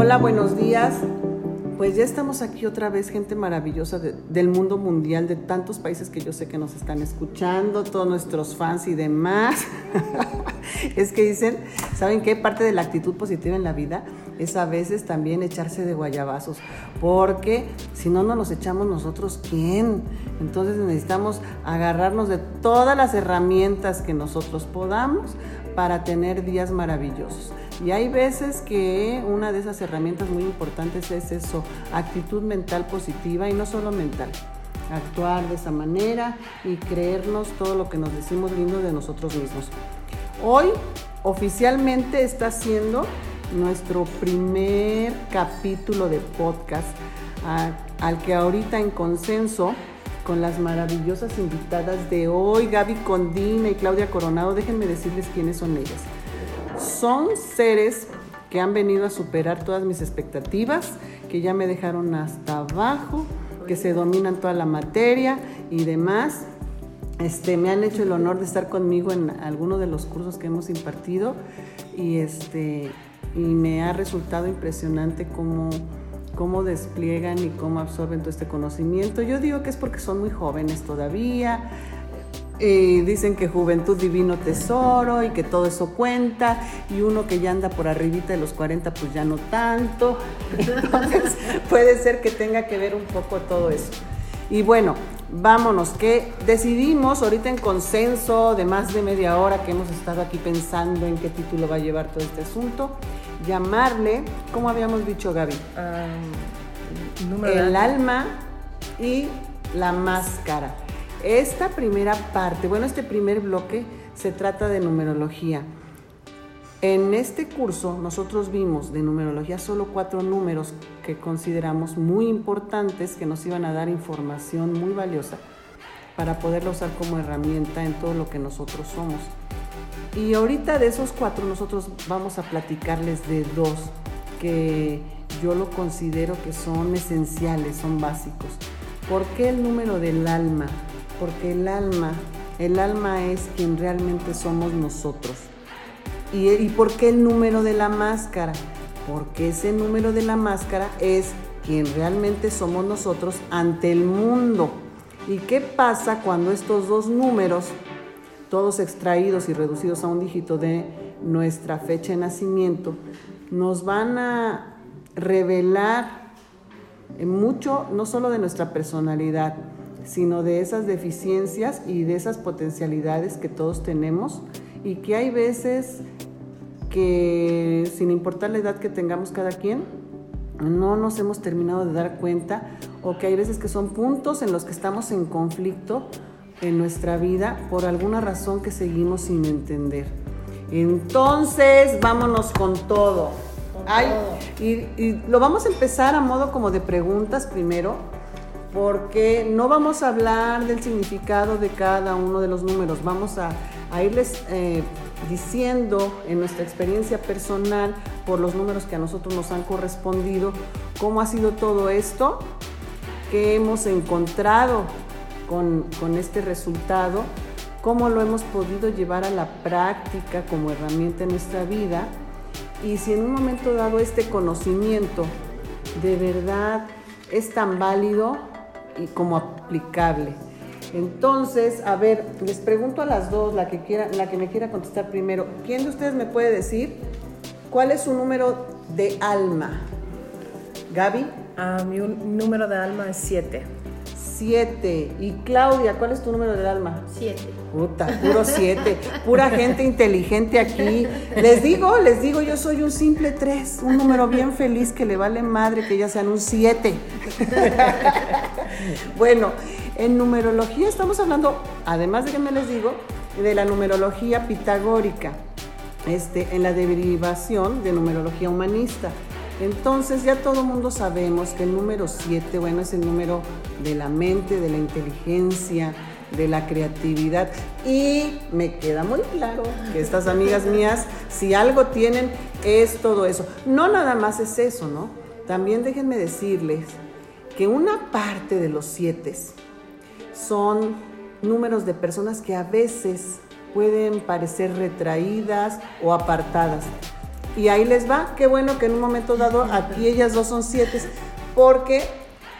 Hola, buenos días. Pues ya estamos aquí otra vez, gente maravillosa de- del mundo mundial, de tantos países que yo sé que nos están escuchando, todos nuestros fans y demás. es que dicen, ¿saben qué? Parte de la actitud positiva en la vida es a veces también echarse de guayabazos, porque si no nos los echamos nosotros, ¿quién? Entonces necesitamos agarrarnos de todas las herramientas que nosotros podamos para tener días maravillosos. Y hay veces que una de esas herramientas muy importantes es eso, actitud mental positiva y no solo mental. Actuar de esa manera y creernos todo lo que nos decimos lindo de nosotros mismos. Hoy oficialmente está siendo nuestro primer capítulo de podcast al que ahorita en consenso con las maravillosas invitadas de hoy, Gaby Condina y Claudia Coronado, déjenme decirles quiénes son ellas. Son seres que han venido a superar todas mis expectativas, que ya me dejaron hasta abajo, que se dominan toda la materia y demás. Este, me han hecho el honor de estar conmigo en algunos de los cursos que hemos impartido y, este, y me ha resultado impresionante cómo, cómo despliegan y cómo absorben todo este conocimiento. Yo digo que es porque son muy jóvenes todavía, y dicen que juventud divino tesoro y que todo eso cuenta y uno que ya anda por arribita de los 40 pues ya no tanto. Entonces puede ser que tenga que ver un poco todo eso. Y bueno, vámonos, que decidimos ahorita en consenso de más de media hora que hemos estado aquí pensando en qué título va a llevar todo este asunto, llamarle, como habíamos dicho Gaby, de el alma y la máscara. Esta primera parte, bueno, este primer bloque se trata de numerología. En este curso nosotros vimos de numerología solo cuatro números que consideramos muy importantes, que nos iban a dar información muy valiosa para poderla usar como herramienta en todo lo que nosotros somos. Y ahorita de esos cuatro nosotros vamos a platicarles de dos que yo lo considero que son esenciales, son básicos. ¿Por qué el número del alma? Porque el alma, el alma es quien realmente somos nosotros. ¿Y, ¿Y por qué el número de la máscara? Porque ese número de la máscara es quien realmente somos nosotros ante el mundo. ¿Y qué pasa cuando estos dos números, todos extraídos y reducidos a un dígito de nuestra fecha de nacimiento, nos van a revelar mucho, no solo de nuestra personalidad, sino de esas deficiencias y de esas potencialidades que todos tenemos y que hay veces que sin importar la edad que tengamos cada quien, no nos hemos terminado de dar cuenta o que hay veces que son puntos en los que estamos en conflicto en nuestra vida por alguna razón que seguimos sin entender. Entonces, vámonos con todo. Ay, y, y lo vamos a empezar a modo como de preguntas primero, porque no vamos a hablar del significado de cada uno de los números, vamos a, irles eh, diciendo en nuestra experiencia personal por los números que a nosotros nos han correspondido, cómo ha sido todo esto, qué hemos encontrado con, este resultado, cómo lo hemos podido llevar a la práctica como herramienta en nuestra vida y si en un momento dado este conocimiento de verdad es tan válido como aplicable. Entonces, a ver, les pregunto a las dos, la que, quiera, la que me quiera contestar primero, ¿quién de ustedes me puede decir cuál es su número de alma? Gaby, Ah, mi número de alma es 7. 7. Y Claudia, ¿cuál es tu número del alma? Siete. Puta, puro 7. Pura gente inteligente aquí. Les digo, les digo, yo soy un simple 3. Un número bien feliz que le vale madre que ya sean un 7. bueno, en numerología estamos hablando, además de que me les digo, de la numerología pitagórica. Este, en la derivación de numerología humanista. Entonces ya todo el mundo sabemos que el número 7, bueno, es el número de la mente, de la inteligencia, de la creatividad. Y me queda muy claro que estas amigas mías, si algo tienen, es todo eso. No nada más es eso, ¿no? También déjenme decirles que una parte de los siete son números de personas que a veces pueden parecer retraídas o apartadas. Y ahí les va. Qué bueno que en un momento dado aquí ellas dos son siete, porque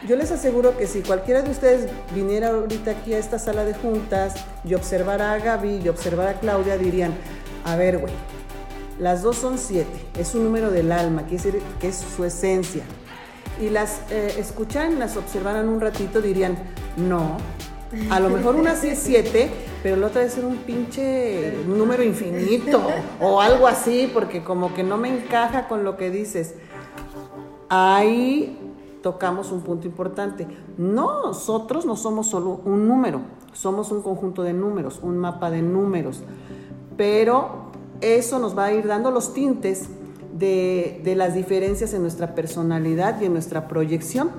yo les aseguro que si cualquiera de ustedes viniera ahorita aquí a esta sala de juntas y observara a Gaby y observara a Claudia, dirían, a ver, güey, las dos son siete, es un número del alma, quiere decir que es su esencia. Y las eh, escuchan, las observaran un ratito, dirían, no, a lo mejor una sí es siete, pero la otra ser un pinche número infinito o algo así, porque como que no me encaja con lo que dices. Ahí tocamos un punto importante. Nosotros no somos solo un número, somos un conjunto de números, un mapa de números, pero eso nos va a ir dando los tintes de, las diferencias en nuestra personalidad y en nuestra proyección.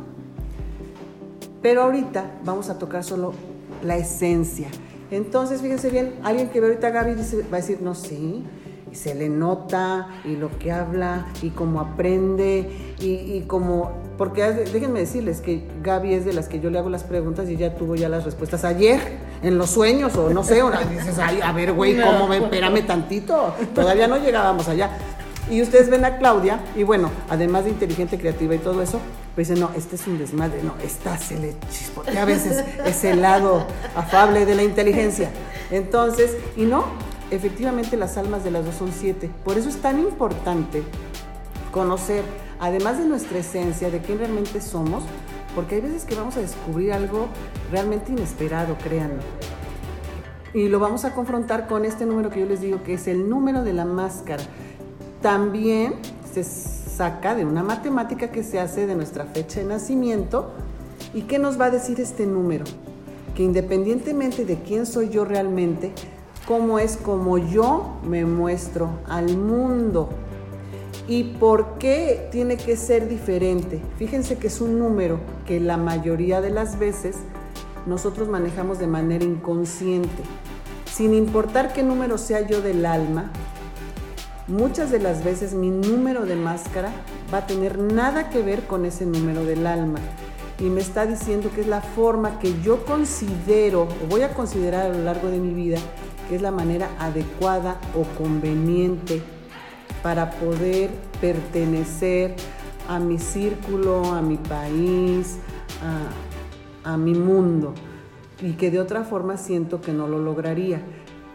Pero ahorita vamos a tocar solo la esencia. Entonces, fíjense bien, alguien que ve ahorita a Gaby va a decir, no, sí, se le nota, y lo que habla, y cómo aprende, y, y como, porque déjenme decirles que Gaby es de las que yo le hago las preguntas y ya tuvo ya las respuestas ayer, en los sueños, o no sé, o dices, Ay, a ver, güey, ¿cómo? Espérame tantito, todavía no llegábamos allá. Y ustedes ven a Claudia, y bueno, además de inteligente, creativa y todo eso, pues dicen, no, este es un desmadre, no, esta se le chispotea a veces es el lado afable de la inteligencia. Entonces, y no, efectivamente las almas de las dos son siete. Por eso es tan importante conocer, además de nuestra esencia, de quién realmente somos, porque hay veces que vamos a descubrir algo realmente inesperado, créanme. Y lo vamos a confrontar con este número que yo les digo, que es el número de la máscara también se saca de una matemática que se hace de nuestra fecha de nacimiento. ¿Y qué nos va a decir este número? Que independientemente de quién soy yo realmente, cómo es como yo me muestro al mundo. ¿Y por qué tiene que ser diferente? Fíjense que es un número que la mayoría de las veces nosotros manejamos de manera inconsciente. Sin importar qué número sea yo del alma, muchas de las veces mi número de máscara va a tener nada que ver con ese número del alma. Y me está diciendo que es la forma que yo considero o voy a considerar a lo largo de mi vida que es la manera adecuada o conveniente para poder pertenecer a mi círculo, a mi país, a, a mi mundo. Y que de otra forma siento que no lo lograría.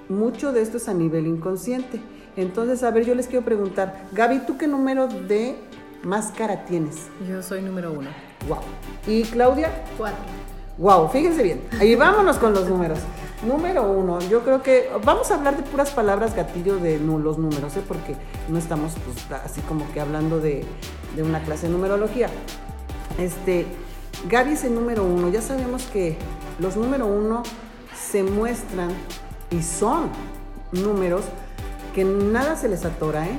Mucho de esto es a nivel inconsciente. Entonces, a ver, yo les quiero preguntar, Gaby, ¿tú qué número de máscara tienes? Yo soy número uno. Wow. ¿Y Claudia? Cuatro. Wow, fíjense bien. Ahí vámonos con los números. Número uno, yo creo que vamos a hablar de puras palabras gatillo de los números, ¿eh? porque no estamos pues, así como que hablando de, de una clase de numerología. Este, Gaby es el número uno. Ya sabemos que los número uno se muestran y son números que nada se les atora, ¿eh?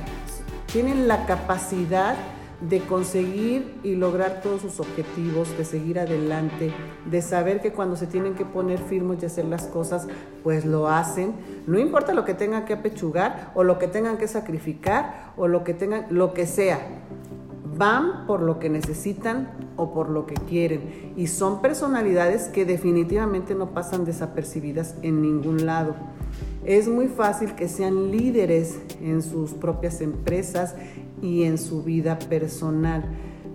Tienen la capacidad de conseguir y lograr todos sus objetivos, de seguir adelante, de saber que cuando se tienen que poner firmes y hacer las cosas, pues lo hacen. No importa lo que tengan que apechugar o lo que tengan que sacrificar o lo que tengan, lo que sea. Van por lo que necesitan o por lo que quieren. Y son personalidades que definitivamente no pasan desapercibidas en ningún lado es muy fácil que sean líderes en sus propias empresas y en su vida personal.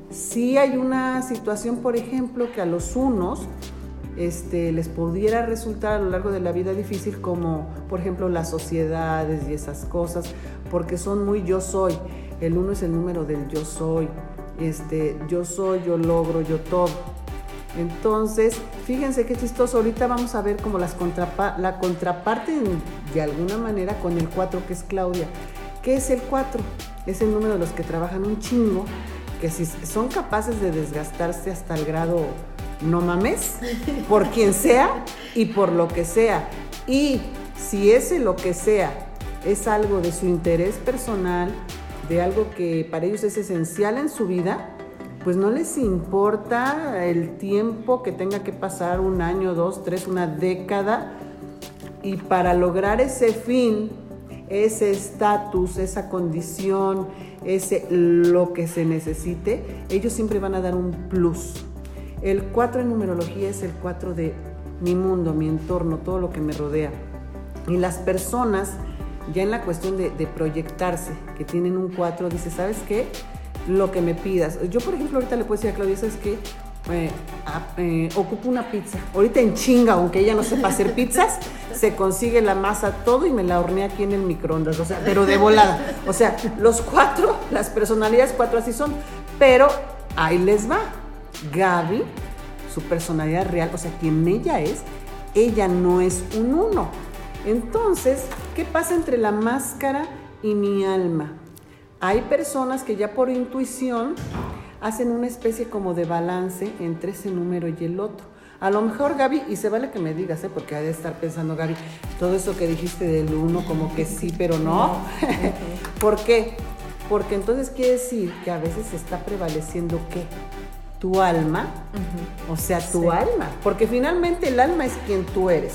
Si hay una situación, por ejemplo, que a los unos este, les pudiera resultar a lo largo de la vida difícil, como por ejemplo las sociedades y esas cosas, porque son muy yo soy. El uno es el número del yo soy. Este, yo soy, yo logro, yo todo. Entonces, fíjense qué chistoso. Ahorita vamos a ver como las la contraparte de alguna manera con el 4, que es Claudia. ¿Qué es el 4? Es el número de los que trabajan un chingo, que si son capaces de desgastarse hasta el grado no mames, por quien sea y por lo que sea. Y si ese lo que sea es algo de su interés personal, de algo que para ellos es esencial en su vida, pues no les importa el tiempo que tenga que pasar, un año, dos, tres, una década, y para lograr ese fin, ese estatus, esa condición, ese lo que se necesite, ellos siempre van a dar un plus. El 4 en numerología es el 4 de mi mundo, mi entorno, todo lo que me rodea. Y las personas ya en la cuestión de, de proyectarse, que tienen un 4, dice, ¿sabes qué? Lo que me pidas. Yo, por ejemplo, ahorita le puedo decir a Claudia, ¿sabes qué? Eh, ah, eh, ocupo una pizza. Ahorita en chinga, aunque ella no sepa hacer pizzas, se consigue la masa todo y me la hornea aquí en el microondas, o sea, pero de volada. O sea, los cuatro, las personalidades cuatro así son, pero ahí les va. Gaby, su personalidad real, o sea, quien ella es, ella no es un uno. Entonces, ¿qué pasa entre la máscara y mi alma? Hay personas que ya por intuición hacen una especie como de balance entre ese número y el otro. A lo mejor Gaby, y se vale que me digas, ¿eh? porque ha de estar pensando Gaby, todo eso que dijiste del uno, como que sí, pero no. ¿Por qué? Porque entonces quiere decir que a veces está prevaleciendo qué? Tu alma, o sea, tu alma, porque finalmente el alma es quien tú eres.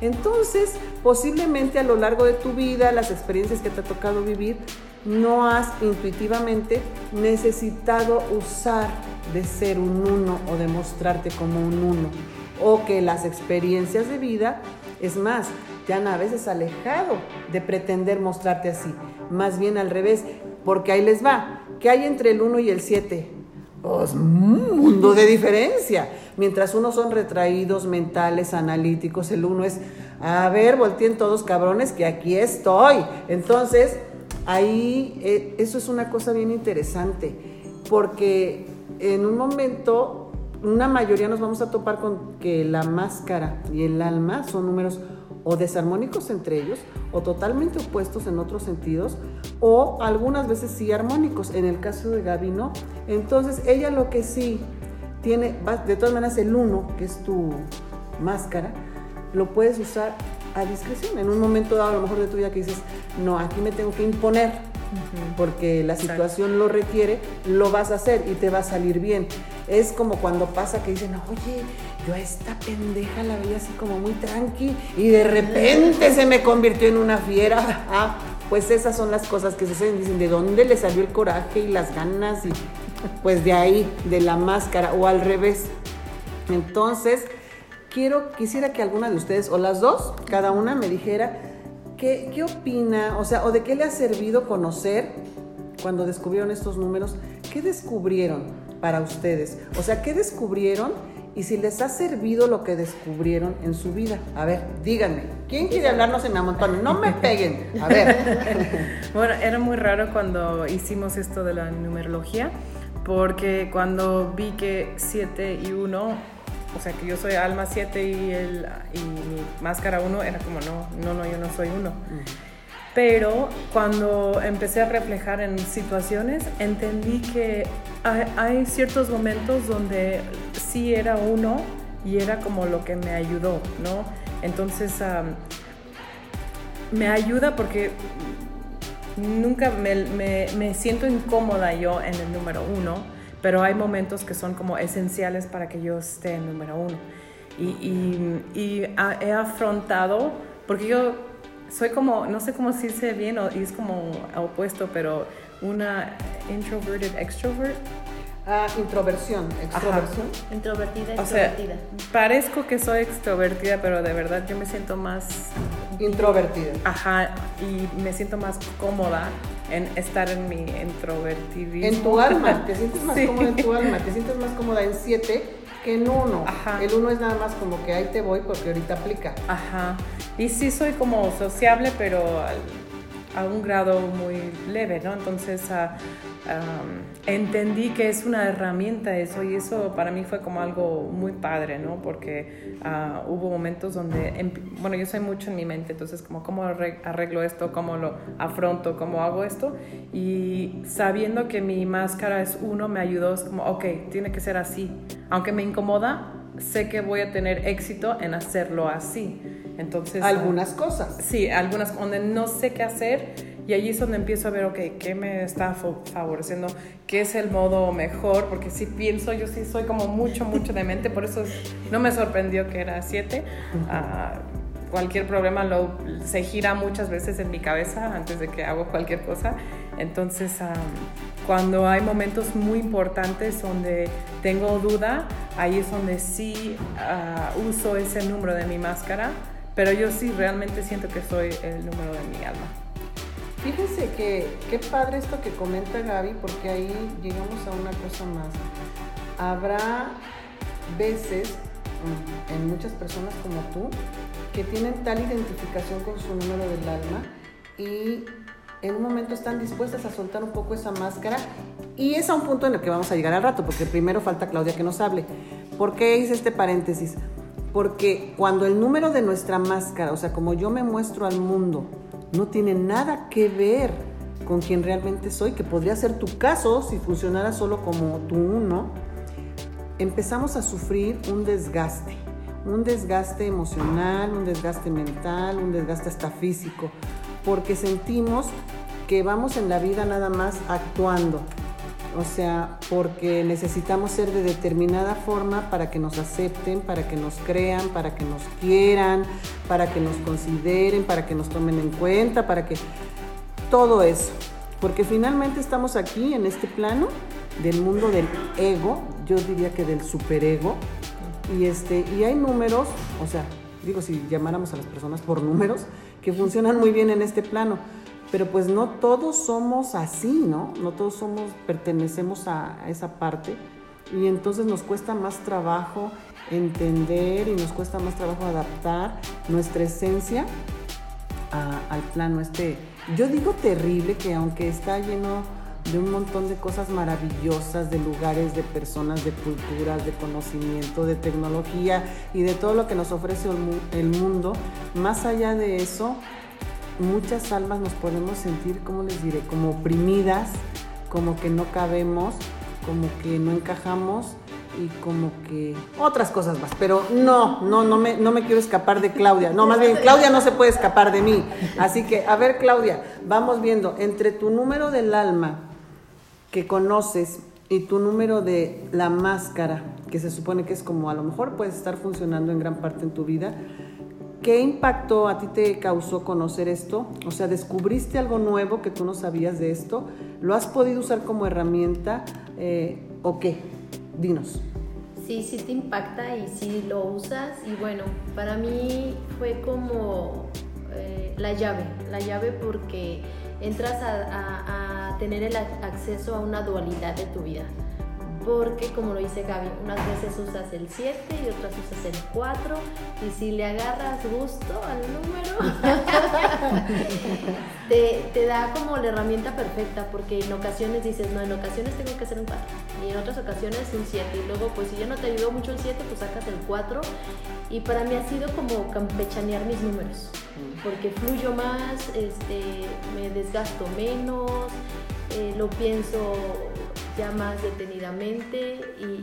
Entonces, posiblemente a lo largo de tu vida, las experiencias que te ha tocado vivir, no has intuitivamente necesitado usar de ser un uno o de mostrarte como un uno. O que las experiencias de vida, es más, te han a veces alejado de pretender mostrarte así. Más bien al revés, porque ahí les va. ¿Qué hay entre el 1 y el 7? Pues un mundo de diferencia. Mientras unos son retraídos, mentales, analíticos, el uno es, a ver, volteen todos cabrones, que aquí estoy. Entonces, ahí eh, eso es una cosa bien interesante, porque en un momento una mayoría nos vamos a topar con que la máscara y el alma son números o desarmónicos entre ellos, o totalmente opuestos en otros sentidos, o algunas veces sí armónicos. En el caso de Gaby no. Entonces ella lo que sí tiene, de todas maneras el uno, que es tu máscara, lo puedes usar a discreción. En un momento dado, a lo mejor de tu vida que dices, no, aquí me tengo que imponer porque la situación lo requiere, lo vas a hacer y te va a salir bien. Es como cuando pasa que dicen, oye, yo a esta pendeja la veía así como muy tranqui y de repente se me convirtió en una fiera. Ah, pues esas son las cosas que suceden. Dicen, ¿de dónde le salió el coraje y las ganas? Y pues de ahí, de la máscara o al revés. Entonces, quiero, quisiera que alguna de ustedes, o las dos, cada una me dijera qué, qué opina, o sea, o de qué le ha servido conocer cuando descubrieron estos números, qué descubrieron para ustedes, o sea, qué descubrieron y si les ha servido lo que descubrieron en su vida. A ver, díganme, ¿quién quiere hablarnos en me amontone? No me peguen, a ver. bueno, era muy raro cuando hicimos esto de la numerología, porque cuando vi que 7 y 1 o sea, que yo soy alma 7 y, el, y mi máscara 1 era como, no, no, no, yo no soy uno. Pero cuando empecé a reflejar en situaciones, entendí que hay, ciertos momentos donde sí era uno y era como lo que me ayudó, ¿no? Entonces, me ayuda porque nunca me, me, me siento incómoda yo en el número uno pero hay momentos que son como esenciales para que yo esté en número uno. Y, y, he afrontado, porque yo soy como, no sé cómo decirse bien, o, y es como opuesto, pero una introverted extrovert. Ah, introversión, extroversión. Introvertida, extrovertida. parezco que soy extrovertida, pero de verdad yo me siento más... Introvertida. Ajá, y me siento más cómoda en estar en mi introvertidismo. En tu alma, te sientes más cómoda en tu alma, te sientes más cómoda en siete que en uno. Ajá. El uno es nada más como que ahí te voy porque ahorita aplica. Ajá. Y sí soy como sociable, pero a un grado muy leve, ¿no? Entonces entendí que es una herramienta eso y eso para mí fue como algo muy padre, ¿no? Porque ah, hubo momentos donde, bueno, yo soy mucho en mi mente, entonces como cómo arreglo esto, cómo lo afronto, cómo hago esto y sabiendo que mi máscara es uno me ayudó, es como, ok, tiene que ser así, aunque me incomoda, sé que voy a tener éxito en hacerlo así. Entonces, algunas cosas. Sí, algunas donde no sé qué hacer y allí es donde empiezo a ver, ok, ¿qué me está favoreciendo? ¿Qué es el modo mejor? Porque si pienso, yo sí soy como mucho, mucho de mente, por eso no me sorprendió que era siete. Ah, cualquier problema lo, se gira muchas veces en mi cabeza antes de que hago cualquier cosa. Entonces, cuando hay momentos muy importantes donde tengo duda, ahí es donde sí ah, uso ese número de mi máscara pero yo sí realmente siento que soy el número de mi alma. Fíjense que qué padre esto que comenta Gaby, porque ahí llegamos a una cosa más. Habrá veces mm, en muchas personas como tú que tienen tal identificación con su número del alma y en un momento están dispuestas a soltar un poco esa máscara y es a un punto en el que vamos a llegar al rato, porque primero falta Claudia que nos hable. ¿Por qué hice este paréntesis? Porque cuando el número de nuestra máscara, o sea, como yo me muestro al mundo, no tiene nada que ver con quien realmente soy, que podría ser tu caso si funcionara solo como tu uno, empezamos a sufrir un desgaste, un desgaste emocional, un desgaste mental, un desgaste hasta físico, porque sentimos que vamos en la vida nada más actuando, o sea, porque necesitamos ser de determinada forma para que nos acepten, para que nos crean, para que nos quieran, para que nos consideren, para que nos tomen en cuenta, para que todo eso. Porque finalmente estamos aquí en este plano del mundo del ego, yo diría que del superego, y este y hay números, o sea, digo si llamáramos a las personas por números que funcionan muy bien en este plano pero pues no todos somos así, ¿no? No todos somos, pertenecemos a, esa parte y entonces nos cuesta más trabajo entender y nos cuesta más trabajo adaptar nuestra esencia al plano este, yo digo terrible que aunque está lleno de un montón de cosas maravillosas, de lugares, de personas, de culturas, de conocimiento, de tecnología y de todo lo que nos ofrece el mundo, más allá de eso, muchas almas nos podemos sentir, ¿cómo les diré? Como oprimidas, como que no cabemos, como que no encajamos y como que otras cosas más. Pero no, no, no me, no me quiero escapar de Claudia. No, más bien, Claudia no se puede escapar de mí. Así que, a ver, Claudia, vamos viendo, entre tu número del alma que conoces y tu número de la máscara, que se supone que es como a lo mejor puedes estar funcionando en gran parte en tu vida, ¿Qué impacto a ti te causó conocer esto? O sea, ¿descubriste algo nuevo que tú no sabías de esto? ¿Lo has podido usar como herramienta eh, o qué? Dinos. Sí, sí te impacta y sí lo usas. Y bueno, para mí fue como eh, la llave, la llave porque entras a tener el acceso a una dualidad de tu vida. Porque como lo dice Gaby, unas veces usas el 7 y otras usas el 4 y si le agarras gusto al número, te, da como la herramienta perfecta porque en ocasiones dices, no, en ocasiones tengo que hacer un 4 y en otras ocasiones un 7 y luego pues si ya no te ayudó mucho el 7 pues sacas el 4 y para mí ha sido como campechanear mis números porque fluyo más, este, me desgasto menos, eh, lo pienso ya más detenidamente y,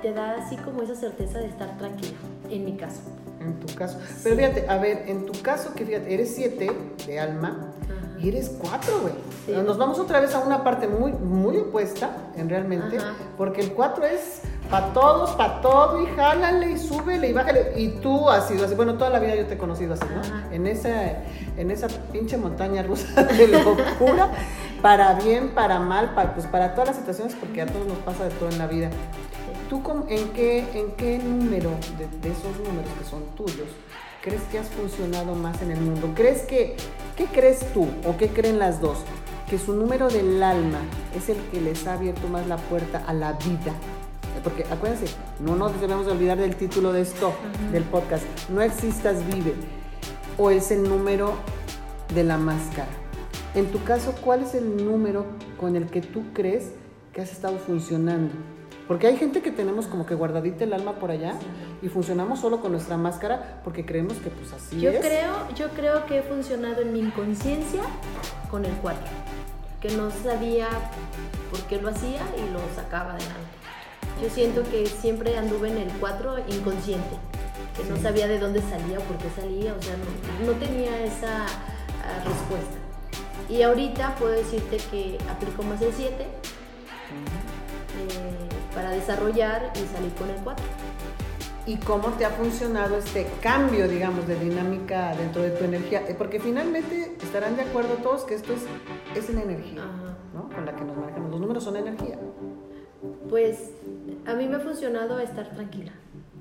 te da así como esa certeza de estar tranquila, en mi caso. En tu caso. Pero fíjate, a ver, en tu caso, que fíjate, eres siete de alma y eres cuatro, güey. Nos vamos otra vez a una parte muy, muy opuesta, en realmente, porque el cuatro es para todos, para todo, y jálale y súbele y bájale. Y tú has sido así. Bueno, toda la vida yo te he conocido así, ¿no? En esa, en esa pinche montaña rusa de locura para bien, para mal, para, pues para todas las situaciones, porque a todos nos pasa de todo en la vida. ¿Tú en qué, en qué número de, esos números que son tuyos crees que has funcionado más en el mundo? ¿Crees que, qué crees tú o qué creen las dos? Que su número del alma es el que les ha abierto más la puerta a la vida. Porque acuérdense, no nos debemos olvidar del título de esto, del podcast. No existas, vive. O es el número de la máscara en tu caso, ¿cuál es el número con el que tú crees que has estado funcionando? Porque hay gente que tenemos como que guardadita el alma por allá y funcionamos solo con nuestra máscara porque creemos que pues así yo es. Creo, yo creo que he funcionado en mi inconsciencia con el 4, que no sabía por qué lo hacía y lo sacaba adelante. Yo siento que siempre anduve en el 4 inconsciente, que no sabía de dónde salía o por qué salía, o sea, no, tenía esa ah, respuesta. Y ahorita puedo decirte que aplico más el 7 eh, para desarrollar y salir con el 4. ¿Y cómo te ha funcionado este cambio, digamos, de dinámica dentro de tu energía? Eh, porque finalmente estarán de acuerdo todos que esto es, es en energía, ¿no? Con la que nos manejamos. Los números son energía. Pues a mí me ha funcionado estar tranquila.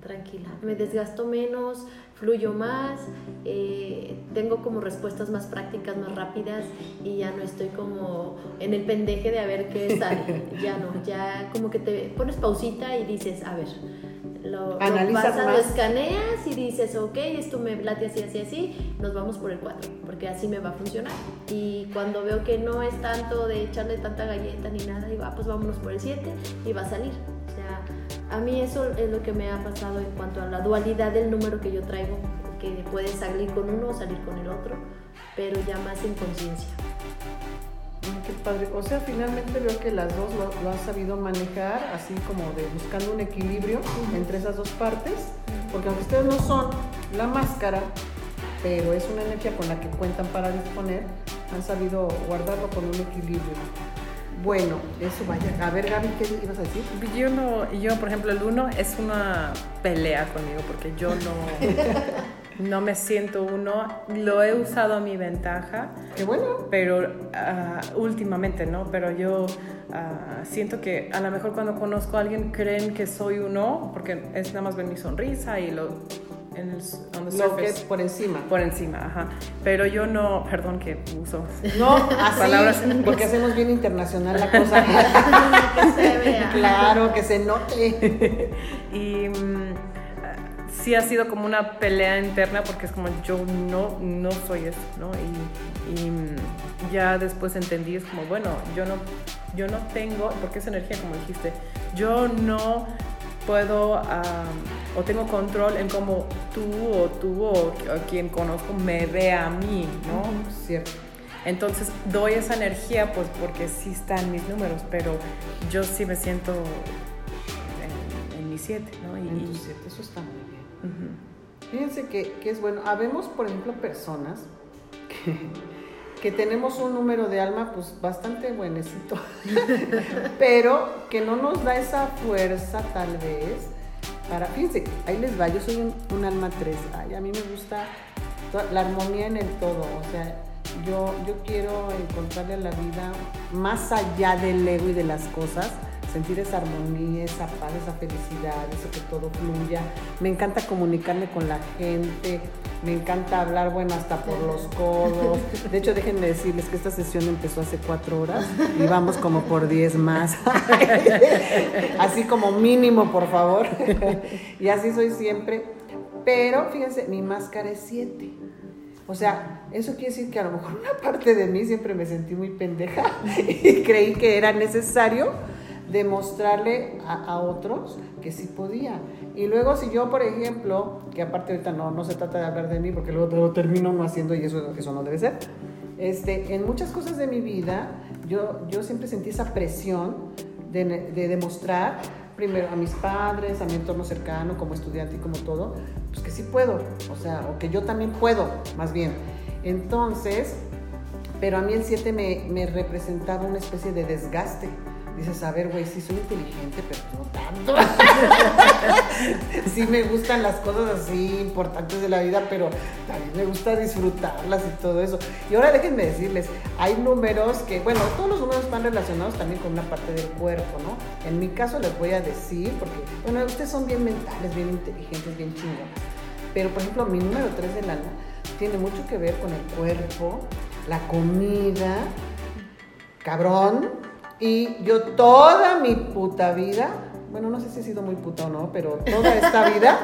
tranquila. Me desgasto menos, fluyo más, eh, tengo como respuestas más prácticas, más rápidas y ya no estoy como en el pendeje de a ver qué sale. ya no, ya como que te pones pausita y dices, a ver. Lo, Analizas lo más. lo escaneas y dices, ok, esto me late así, así, así, nos vamos por el 4, porque así me va a funcionar. Y cuando veo que no es tanto de echarle tanta galleta ni nada, digo, ah, pues vámonos por el 7 y va a salir. O sea, a mí eso es lo que me ha pasado en cuanto a la dualidad del número que yo traigo, que puedes salir con uno o salir con el otro, pero ya más en conciencia. Qué padre. O sea, finalmente veo que las dos lo, lo han sabido manejar, así como de buscando un equilibrio entre esas dos partes, porque aunque ustedes no son la máscara, pero es una energía con la que cuentan para disponer, han sabido guardarlo con un equilibrio. Bueno, eso vaya. A ver, Gaby, ¿qué ibas a decir? Yo no, yo por ejemplo el uno es una pelea conmigo porque yo no, no me siento uno. Lo he usado a mi ventaja, Qué bueno. pero ah, últimamente, ¿no? Pero yo ah, siento que a lo mejor cuando conozco a alguien creen que soy uno porque es nada más ver mi sonrisa y lo en el, on the Lo que es por encima. por encima, ajá. Pero yo no, perdón que uso No, así, Palabras- porque hacemos bien internacional la cosa. que se vea. claro, que se note. Y mm, sí ha sido como una pelea interna porque es como yo no, no soy eso, ¿no? Y, y, mm, ya después entendí, es como, bueno, yo no, yo no tengo, porque es energía como dijiste, yo no puedo o tengo control en cómo tú o tú o, o quien conozco me ve a mí, ¿no? Cierto. Entonces doy esa energía pues porque sí están mis números, pero yo sí me siento en, en mi 7, ¿no? Y, En tu y- siete, eso está muy bien. ujú. Fíjense que, que es bueno. Habemos, por ejemplo, personas que, que tenemos un número de alma pues bastante buenecito, pero que no nos da esa fuerza tal vez Fíjense, ahí les va, yo soy un, alma 3. Ay, a mí me gusta la armonía en el todo, o sea... Yo, yo quiero encontrarle a la vida más allá del ego y de las cosas, sentir esa armonía, esa paz, esa felicidad, eso que todo fluya. Me encanta comunicarme con la gente, me encanta hablar, bueno, hasta por los codos. De hecho, déjenme decirles que esta sesión empezó hace cuatro horas y vamos como por diez más. así como mínimo, por favor. y así soy siempre. Pero fíjense, mi máscara es siete. O sea, eso quiere decir que a lo mejor una parte de mí siempre me sentí muy pendeja y creí que era necesario demostrarle a, a otros que sí podía. Y luego si yo, por ejemplo, que aparte ahorita no, no se trata de hablar de mí porque luego lo termino no haciendo y eso, eso no debe ser. Este, en muchas cosas de mi vida yo, yo siempre sentí esa presión de, de demostrar primero a mis padres, a mi entorno cercano, como estudiante y como todo, pues que sí puedo, o sea, o que yo también puedo, más bien. Entonces, pero a mí el 7 me, me representaba una especie de desgaste. Dices, a ver, güey, sí soy inteligente, pero no tanto. sí me gustan las cosas así importantes de la vida, pero también me gusta disfrutarlas y todo eso. Y ahora déjenme decirles, hay números que, bueno, todos los números están relacionados también con una parte del cuerpo, ¿no? En mi caso les voy a decir, porque, bueno, ustedes son bien mentales, bien inteligentes, bien chingonas. Pero, por ejemplo, mi número 3 del alma tiene mucho que ver con el cuerpo, la comida, cabrón. Y yo toda mi puta vida, bueno, no sé si he sido muy puta o no, pero toda esta vida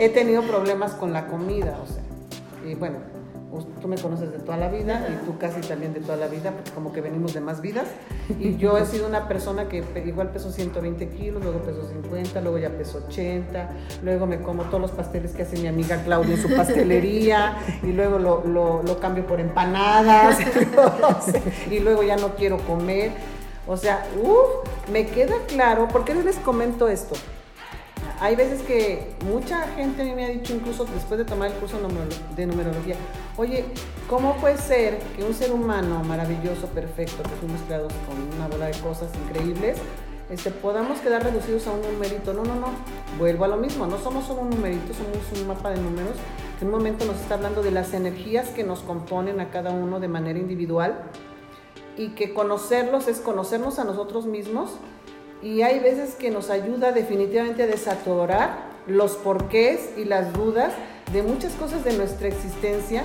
he tenido problemas con la comida, o sea. Y bueno, pues, tú me conoces de toda la vida y tú casi también de toda la vida, porque como que venimos de más vidas. Y yo he sido una persona que igual peso 120 kilos, luego peso 50, luego ya peso 80, luego me como todos los pasteles que hace mi amiga Claudia en su pastelería y luego lo, lo- lo cambio por empanadas y luego ya no quiero comer. O sea, uff, me queda claro, ¿por qué les comento esto? Hay veces que mucha gente me ha dicho, incluso después de tomar el curso de numerología, oye, ¿cómo puede ser que un ser humano maravilloso, perfecto, que fuimos creados con una bola de cosas increíbles, este, podamos quedar reducidos a un numerito? No, no, no, vuelvo a lo mismo, no somos solo un numerito, somos un mapa de números que en un momento nos está hablando de las energías que nos componen a cada uno de manera individual y que conocerlos es conocernos a nosotros mismos y hay veces que nos ayuda definitivamente a desatorar los porqués y las dudas de muchas cosas de nuestra existencia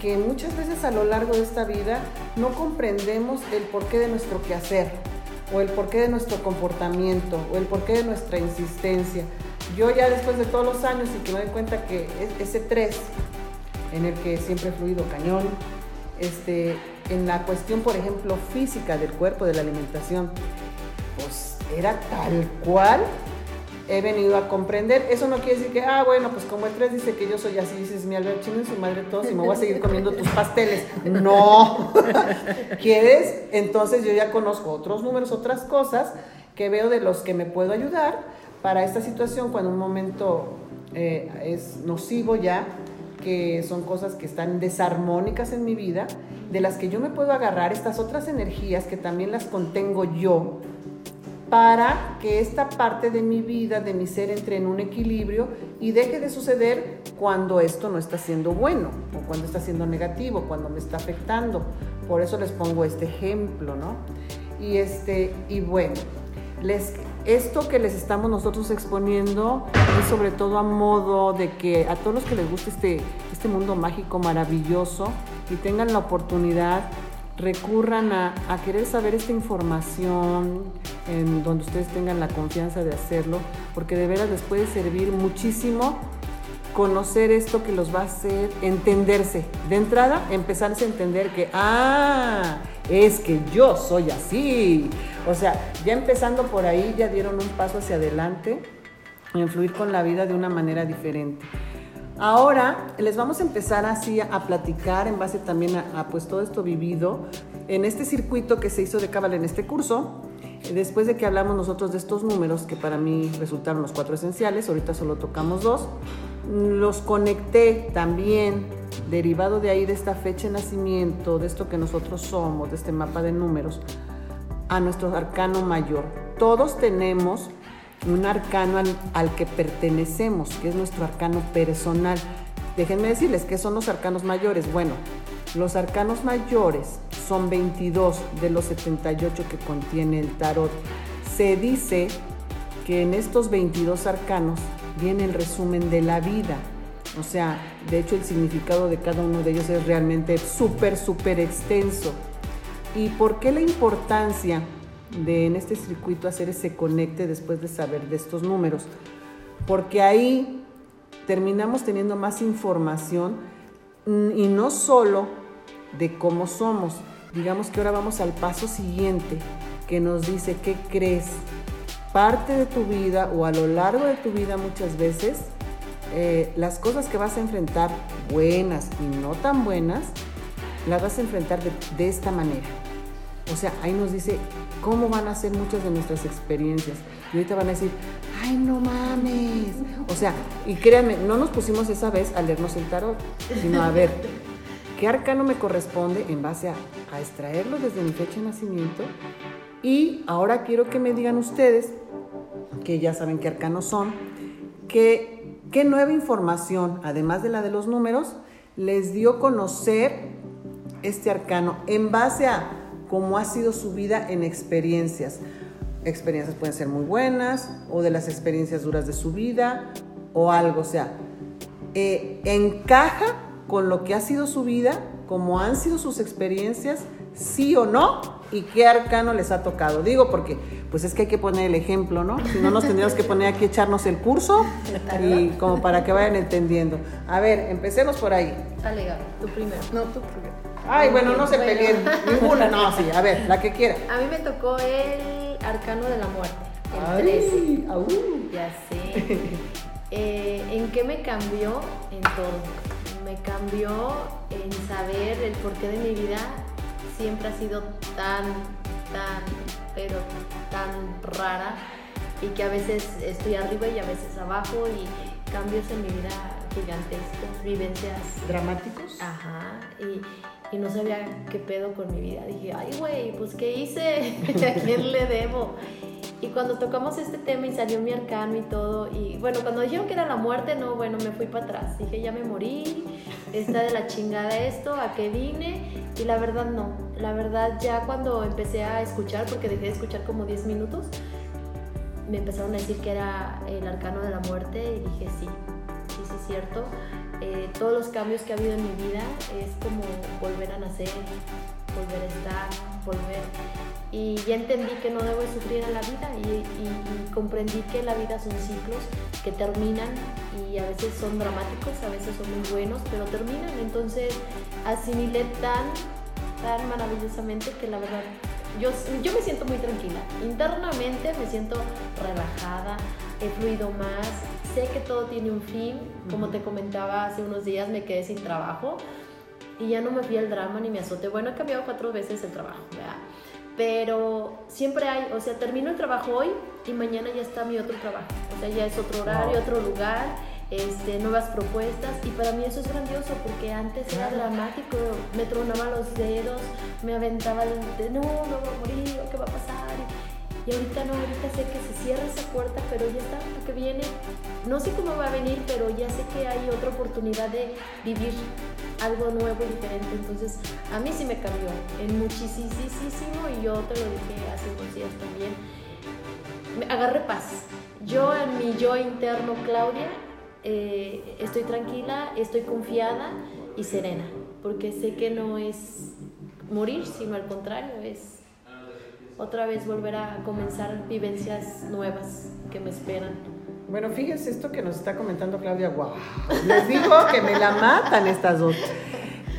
que muchas veces a lo largo de esta vida no comprendemos el porqué de nuestro quehacer o el porqué de nuestro comportamiento o el porqué de nuestra insistencia. Yo ya después de todos los años y que me doy cuenta que ese 3 en el que siempre he fluido cañón, este, en la cuestión, por ejemplo, física del cuerpo, de la alimentación, pues era tal cual he venido a comprender. Eso no quiere decir que, ah, bueno, pues como el 3 dice que yo soy así, dices, mi Albert, en su madre todos y me voy a seguir comiendo tus pasteles. No. ¿Quieres? Entonces yo ya conozco otros números, otras cosas que veo de los que me puedo ayudar para esta situación cuando un momento eh, es nocivo ya, que son cosas que están desarmónicas en mi vida, de las que yo me puedo agarrar, estas otras energías que también las contengo yo, para que esta parte de mi vida, de mi ser, entre en un equilibrio y deje de suceder cuando esto no está siendo bueno o cuando está siendo negativo, cuando me está afectando. Por eso les pongo este ejemplo, ¿no? Y, este, y bueno, les, esto que les estamos nosotros exponiendo es sobre todo a modo de que a todos los que les guste este, este mundo mágico maravilloso y tengan la oportunidad recurran a, querer saber esta información en donde ustedes tengan la confianza de hacerlo, porque de veras les puede servir muchísimo conocer esto que los va a hacer entenderse. De entrada, empezarse a entender que, ah, es que yo soy así. O sea, ya empezando por ahí, ya dieron un paso hacia adelante, en fluir con la vida de una manera diferente. Ahora les vamos a empezar así a platicar en base también a, pues todo esto vivido en este circuito que se hizo de Cábala en este curso. Después de que hablamos nosotros de estos números, que para mí resultaron los cuatro esenciales, ahorita solo tocamos dos, los conecté también, derivado de ahí de esta fecha de nacimiento, de esto que nosotros somos, de este mapa de números, a nuestro arcano mayor. Todos tenemos un arcano al, que pertenecemos, que es nuestro arcano personal. Déjenme decirles qué son los arcanos mayores. Bueno, los arcanos mayores son 22 de los 78 que contiene el tarot. Se dice que en estos 22 arcanos viene el resumen de la vida. O sea, de hecho el significado de cada uno de ellos es realmente súper, súper extenso. ¿Y por qué la importancia? De en este circuito hacer ese conecte después de saber de estos números, porque ahí terminamos teniendo más información mm, y no solo de cómo somos, digamos que ahora vamos al paso siguiente que nos dice qué crees. Parte de tu vida o a lo largo de tu vida muchas veces, eh, las cosas que vas a enfrentar, buenas y no tan buenas, las vas a enfrentar de esta manera. O sea, ahí nos dice cómo van a ser muchas de nuestras experiencias. Y ahorita van a decir, ay, no mames. O sea, y créanme, no nos pusimos esa vez a leernos el tarot, sino a ver, ¿qué arcano me corresponde en base a, extraerlo desde mi fecha de nacimiento? Y ahora quiero que me digan ustedes, que ya saben qué arcanos son, que, qué nueva información, además de la de los números, les dio conocer este arcano en base a cómo ha sido su vida en experiencias. Experiencias pueden ser muy buenas o de las experiencias duras de su vida o algo, o sea, eh, encaja con lo que ha sido su vida, cómo han sido sus experiencias, sí o no, y qué arcano les ha tocado. Digo porque, pues es que hay que poner el ejemplo, ¿no? Si no nos tendríamos que poner aquí echarnos el curso y como para que vayan entendiendo. A ver, empecemos por ahí. Dale, tú primero. No, tú primero. Ay, bueno, no se peleen. Ninguna, no, sí, a ver, la que quiera. A mí me tocó el arcano de la muerte. El Ay, 13. Ya sé. Eh, ¿En qué me cambió? En todo. Me cambió en saber el porqué de mi vida siempre ha sido tan, tan, pero tan rara y que a veces estoy arriba y a veces abajo y cambios en mi vida gigantescos, vivencias. ¿Dramáticos? Ajá. Y, y no sabía qué pedo con mi vida. Dije, ay, güey, pues ¿qué hice? ¿A quién le debo? Y cuando tocamos este tema y salió mi arcano y todo, y bueno, cuando dijeron que era la muerte, no, bueno, me fui para atrás. Dije, ya me morí, está de la chingada esto, ¿a qué vine? Y la verdad no. La verdad ya cuando empecé a escuchar, porque dejé de escuchar como 10 minutos, me empezaron a decir que era el arcano de la muerte y dije sí, sí, sí cierto. Eh, todos los cambios que ha habido en mi vida es como volver a nacer, volver a estar, volver. Y ya entendí que no debo sufrir en la vida y, comprendí que la vida son ciclos que terminan y a veces son dramáticos, a veces son muy buenos, pero terminan. Entonces asimilé tan, tan maravillosamente que la verdad yo, yo me siento muy tranquila. Internamente me siento relajada, he fluido más, sé que todo tiene un fin. Como te comentaba hace unos días, me quedé sin trabajo y ya no me fui al drama ni me azoté. Bueno, he cambiado cuatro veces el trabajo, ¿verdad? Pero siempre hay, o sea, termino el trabajo hoy y mañana ya está mi otro trabajo. O sea, ya es otro horario, otro lugar, este, nuevas propuestas y para mí eso es grandioso porque antes era dramático, me tronaba los dedos, me aventaba el de no, no voy a morir, ¿qué va a pasar? Y ahorita no, ahorita sé que se cierra esa puerta, pero ya está, lo que viene, no sé cómo va a venir, pero ya sé que hay otra oportunidad de vivir algo nuevo diferente. Entonces, a mí sí me cambió en muchísimo y yo te lo dije hace unos días también. Agarré paz. Yo en mi yo interno, Claudia, eh, estoy tranquila, estoy confiada y serena, porque sé que no es morir, sino al contrario, es otra vez volver a comenzar vivencias nuevas que me esperan. Bueno, fíjense esto que nos está comentando Claudia, wow, les digo que me la matan estas dos.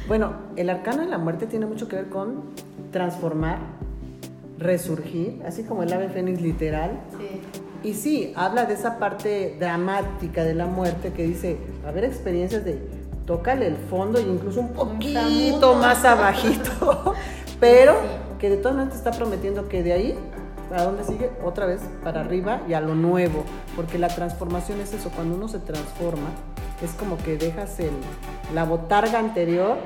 Bueno, el arcano de la muerte tiene mucho que ver con transformar, resurgir, así como el ave fénix literal. Sí. Y sí, habla de esa parte dramática de la muerte que dice, a haber experiencias de tócale el fondo e incluso un poquito más abajito, pero que de todas maneras te está prometiendo que de ahí, ¿para dónde sigue? Otra vez para arriba y a lo nuevo, porque la transformación es eso, cuando uno se transforma, es como que dejas el, la botarga anterior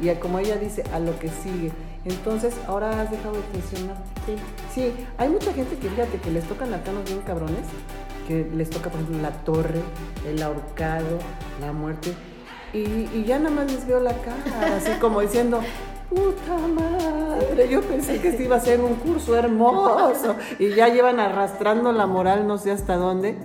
y como ella dice, a lo que sigue. Entonces, ahora has dejado de funcionar. Sí. Sí, hay mucha gente que fíjate que les tocan arcanos bien cabrones, que les toca, por ejemplo, la torre, el ahorcado, la muerte, y, y ya nada más les veo la cara, así como diciendo, puta madre, yo pensé que este iba a ser un curso hermoso y ya llevan arrastrando la moral no sé hasta dónde.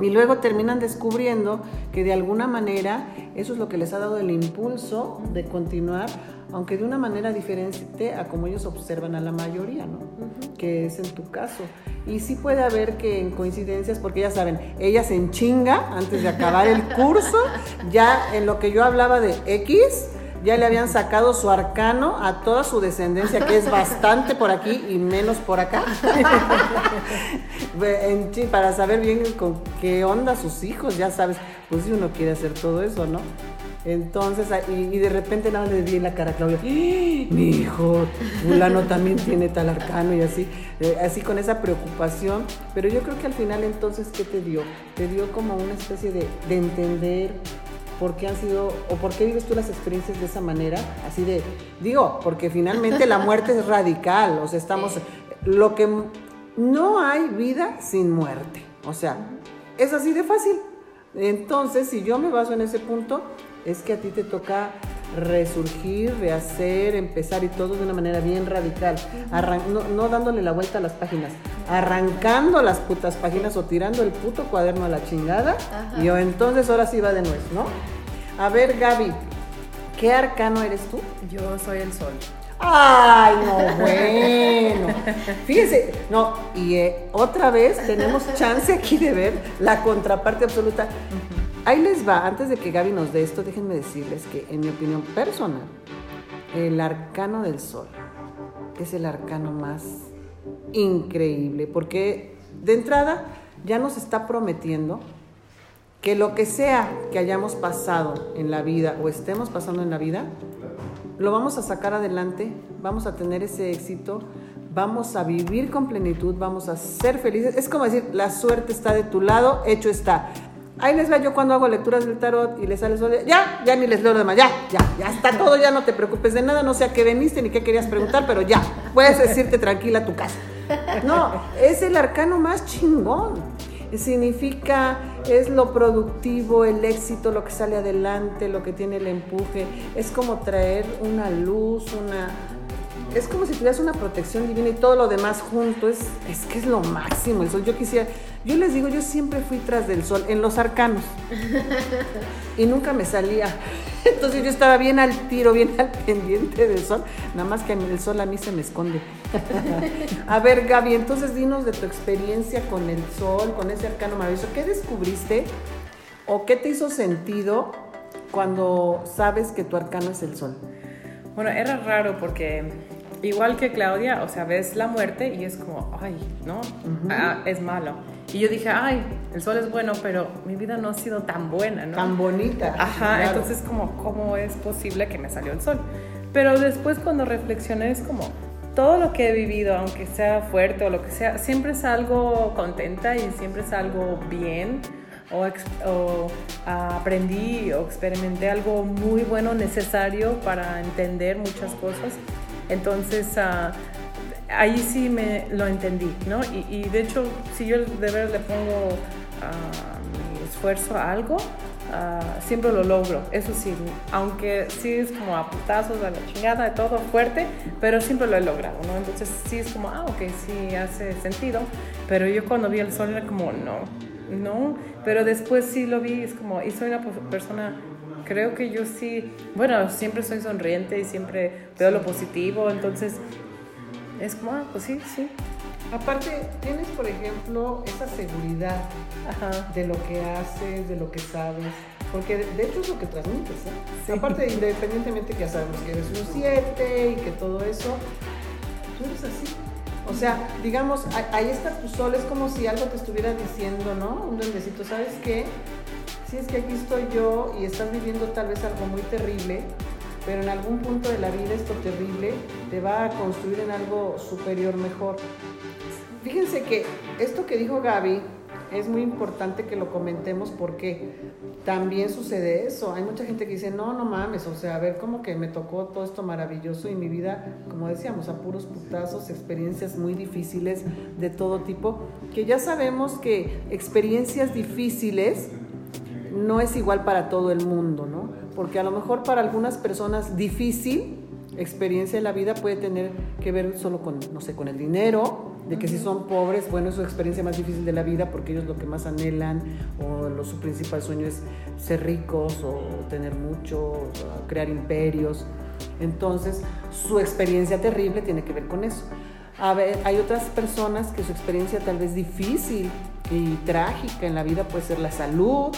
Y luego terminan descubriendo que de alguna manera eso es lo que les ha dado el impulso de continuar, aunque de una manera diferente a como ellos observan a la mayoría, ¿no? Que es en tu caso. Y sí puede haber que en coincidencias, porque ya saben, ellas en chinga, antes de acabar el curso, ya en lo que yo hablaba de X, ya le habían sacado su arcano a toda su descendencia, que es bastante por aquí y menos por acá, para saber bien con qué onda sus hijos, ya sabes, pues si uno quiere hacer todo eso, ¿no? Entonces, y, de repente nada más le di la cara a Claudia, ¡Ah! mi hijo, fulano también tiene tal arcano y así, eh, así con esa preocupación, pero yo creo que al final entonces, ¿qué te dio? Te dio como una especie de entender por qué han sido o por qué vives tú las experiencias de esa manera, así de, digo, porque finalmente la muerte es radical, o sea, estamos, lo que no hay vida sin muerte, o sea, es así de fácil. Entonces, si yo me baso en ese punto, es que a ti te toca resurgir, rehacer, empezar y todo de una manera bien radical, no, dándole la vuelta a las páginas, arrancando las putas páginas o tirando el puto cuaderno a la chingada y yo entonces ahora sí va de nuez, ¿no? A ver, Gaby, ¿qué arcano eres tú? Yo soy el sol. Ay, no, bueno. Fíjense, no, y eh, otra vez tenemos chance aquí de ver la contraparte absoluta. Ahí les va, antes de que Gaby nos dé esto, déjenme decirles que en mi opinión personal, el arcano del sol es el arcano más increíble, porque de entrada ya nos está prometiendo que lo que sea que hayamos pasado en la vida o estemos pasando en la vida, lo vamos a sacar adelante, vamos a tener ese éxito, vamos a vivir con plenitud, vamos a ser felices. Es como decir, la suerte está de tu lado, hecho está. Ahí les veo yo cuando hago lecturas del tarot y les sale sol. Ya, ya ni les leo lo demás. Ya, ya, ya está todo. Ya no te preocupes de nada. No sé a qué veniste ni qué querías preguntar, pero ya. Puedes decirte tranquila a tu casa. No, es el arcano más chingón. Significa, es lo productivo, el éxito, lo que sale adelante, lo que tiene el empuje. Es como traer una luz, una, es como si tuvieras una protección divina y todo lo demás junto. Es, es que es lo máximo el sol. Yo quisiera, yo les digo, yo siempre fui tras del sol en los arcanos y nunca me salía. Entonces yo estaba bien al tiro, bien al pendiente del sol, nada más que el sol a mí se me esconde. a ver, Gaby, entonces dinos de tu experiencia con el sol, con ese arcano maravilloso. ¿Qué descubriste o qué te hizo sentido cuando sabes que tu arcano es el sol? Bueno, era raro porque igual que Claudia, o sea, ves la muerte y es como, ay, ¿no? Ah, es malo. Y yo dije, ay, el sol es bueno, pero mi vida no ha sido tan buena, ¿no? Tan bonita. Ajá, entonces como, ¿cómo es posible que me salió el sol? Pero después cuando reflexioné es como, todo lo que he vivido, aunque sea fuerte o lo que sea, siempre es algo contenta y siempre es algo bien o, aprendí o experimenté algo muy bueno, necesario para entender muchas cosas. Entonces, uh, ahí sí me lo entendí, ¿no? Y, de hecho, si yo de verdad le pongo uh, mi esfuerzo a algo, uh, siempre lo logro. Eso sí, aunque sí es como a putazos, a la chingada, de todo fuerte, pero siempre lo he logrado, ¿no? Entonces sí es como, ah, ok, sí hace sentido. Pero yo cuando vi el sol era como, no, no, pero después sí lo vi, es como, y soy una persona, creo que yo sí, bueno, siempre soy sonriente y siempre veo lo positivo, entonces es como, ah, pues sí, sí. Aparte, tienes, por ejemplo, esa seguridad de lo que haces, de lo que sabes, porque de hecho es lo que transmites. ¿eh? Aparte, independientemente que ya sabemos que eres un 7 y que todo eso, tú eres así. O sea, digamos, ahí está tu sol, es como si algo te estuviera diciendo, ¿no? Un duendecito, ¿sabes qué? Si es que aquí estoy yo y estás viviendo tal vez algo muy terrible, pero en algún punto de la vida esto terrible te va a construir en algo superior, mejor. Fíjense que esto que dijo Gaby, es muy importante que lo comentemos porque también sucede eso. Hay mucha gente que dice, no, no mames, o sea, a ver, cómo que me tocó todo esto maravilloso y mi vida, como decíamos, a puros putazos, experiencias muy difíciles de todo tipo, que ya sabemos que experiencias difíciles no es igual para todo el mundo, ¿no? Porque a lo mejor para algunas personas difícil experiencia en la vida puede tener que ver solo con, no sé, con el dinero, de que si son pobres, bueno, es su experiencia más difícil de la vida porque ellos lo que más anhelan o lo, su principal sueño es ser ricos o tener mucho, o crear imperios. Entonces, su experiencia terrible tiene que ver con eso. A ver, hay otras personas que su experiencia tal vez difícil y trágica en la vida puede ser la salud,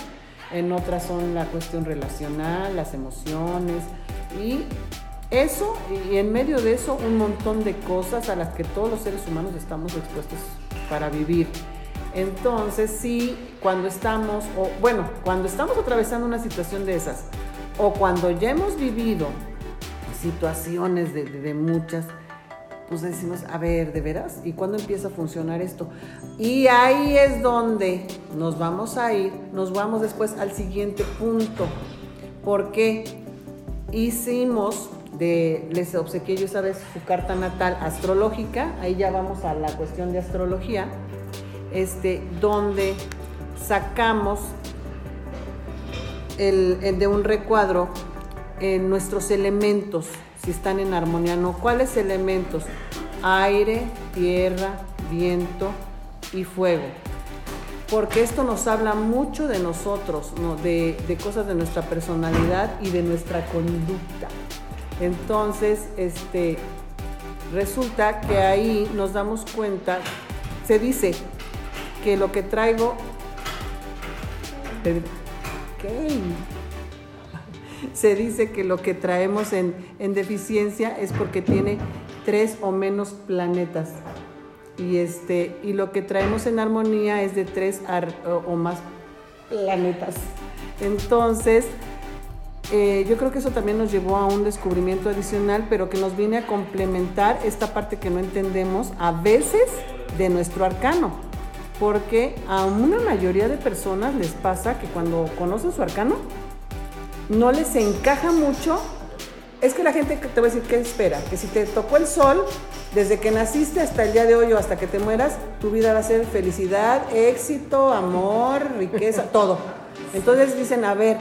en otras son la cuestión relacional, las emociones y eso, y en medio de eso, un montón de cosas a las que todos los seres humanos estamos expuestos para vivir. Entonces, sí, cuando estamos, o bueno, cuando estamos atravesando una situación de esas, o cuando ya hemos vivido situaciones de, de, muchas, pues decimos, a ver, ¿de veras? ¿Y cuándo empieza a funcionar esto? Y ahí es donde nos vamos a ir, nos vamos después al siguiente punto, porque hicimos les obsequié yo esa vez su carta natal astrológica, ahí ya vamos a la cuestión de astrología, este, donde sacamos el, de un recuadro en nuestros elementos, si están en armonía no. ¿Cuáles elementos? Aire, tierra, viento y fuego. Porque esto nos habla mucho de nosotros, de, cosas de nuestra personalidad y de nuestra conducta. Entonces, este, resulta que ahí nos damos cuenta, se dice que lo que traigo, se dice que lo que traemos en, deficiencia es porque tiene tres o menos planetas. Y, este, y lo que traemos en armonía es de tres o más planetas. Entonces, eh, yo creo que eso también nos llevó a un descubrimiento adicional, pero que nos viene a complementar esta parte que no entendemos a veces de nuestro arcano. Porque a una mayoría de personas les pasa que cuando conocen su arcano, no les encaja mucho. Es que la gente te va a decir, ¿qué espera? Que si te tocó el sol, desde que naciste hasta el día de hoy o hasta que te mueras, tu vida va a ser felicidad, éxito, amor, riqueza, todo. Entonces dicen, a ver,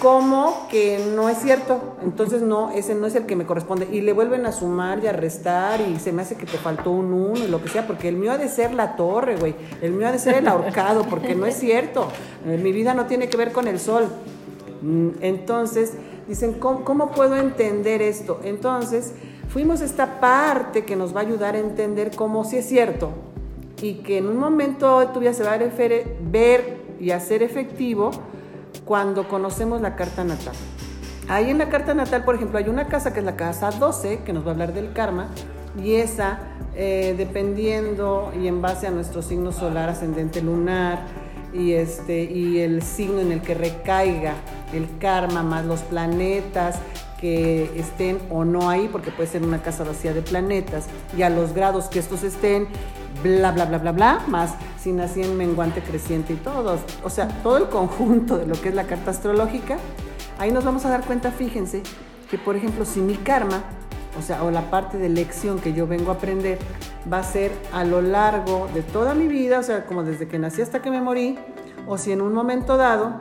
como que no es cierto, entonces no, ese no es el que me corresponde. Y le vuelven a sumar y a restar y se me hace que te faltó un uno y lo que sea, porque el mío ha de ser la torre, güey, el mío ha de ser el ahorcado, porque no es cierto, eh, mi vida no tiene que ver con el sol. Mm, entonces, dicen, ¿cómo, puedo entender esto? Entonces, fuimos esta parte que nos va a ayudar a entender cómo sí es cierto y que en un momento tu vida se va a ver y hacer efectivo cuando conocemos la carta natal. Ahí en la carta natal, por ejemplo, hay una casa que es la casa 12, que nos va a hablar del karma, y esa, eh, dependiendo y en base a nuestro signo solar, ascendente lunar, y, este, y el signo en el que recaiga el karma, más los planetas que estén o no ahí, porque puede ser una casa vacía de planetas, y a los grados que estos estén, bla, bla, bla, bla, bla, más si nací en menguante creciente y todo, o sea, todo el conjunto de lo que es la carta astrológica, ahí nos vamos a dar cuenta, fíjense, que por ejemplo, si mi karma, o sea, o la parte de lección que yo vengo a aprender, va a ser a lo largo de toda mi vida, o sea, como desde que nací hasta que me morí, o si en un momento dado,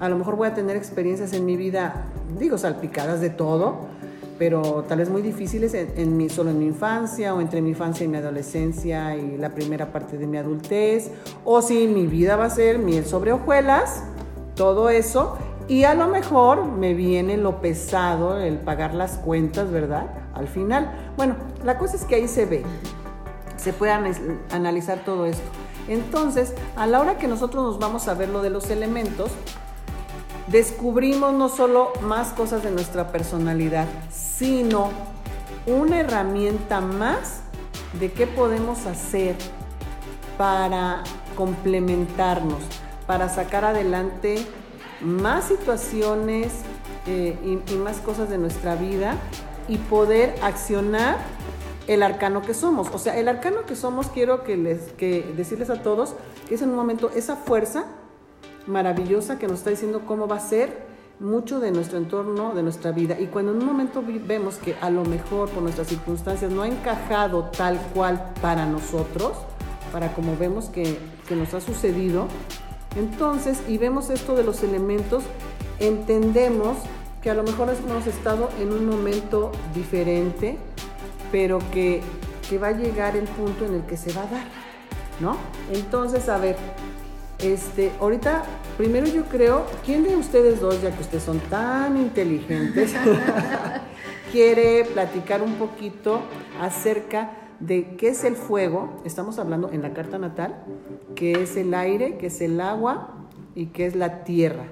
a lo mejor voy a tener experiencias en mi vida, digo, salpicadas de todo, pero tal vez muy difíciles en, mi, solo en mi infancia o entre mi infancia y mi adolescencia y la primera parte de mi adultez, o si mi vida va a ser miel sobre hojuelas, todo eso, y a lo mejor me viene lo pesado, el pagar las cuentas, ¿verdad? Al final. Bueno, la cosa es que ahí se ve, se puede analizar todo esto. Entonces, a la hora que nosotros nos vamos a ver lo de los elementos, descubrimos no solo más cosas de nuestra personalidad, sino una herramienta más de qué podemos hacer para complementarnos, para sacar adelante más situaciones eh, y, más cosas de nuestra vida y poder accionar el arcano que somos. O sea, el arcano que somos, quiero que les que decirles a todos que es en un momento esa fuerza maravillosa que nos está diciendo cómo va a ser mucho de nuestro entorno, de nuestra vida. Y cuando en un momento vemos que a lo mejor por nuestras circunstancias no ha encajado tal cual para nosotros, para como vemos que, que nos ha sucedido, entonces, y vemos esto de los elementos, entendemos que a lo mejor hemos estado en un momento diferente, pero que, que va a llegar el punto en el que se va a dar, ¿no? Entonces, a ver, este, ahorita, primero yo creo, ¿quién de ustedes dos, ya que ustedes son tan inteligentes, quiere platicar un poquito acerca de qué es el fuego? Estamos hablando en la carta natal, qué es el aire, qué es el agua y qué es la tierra.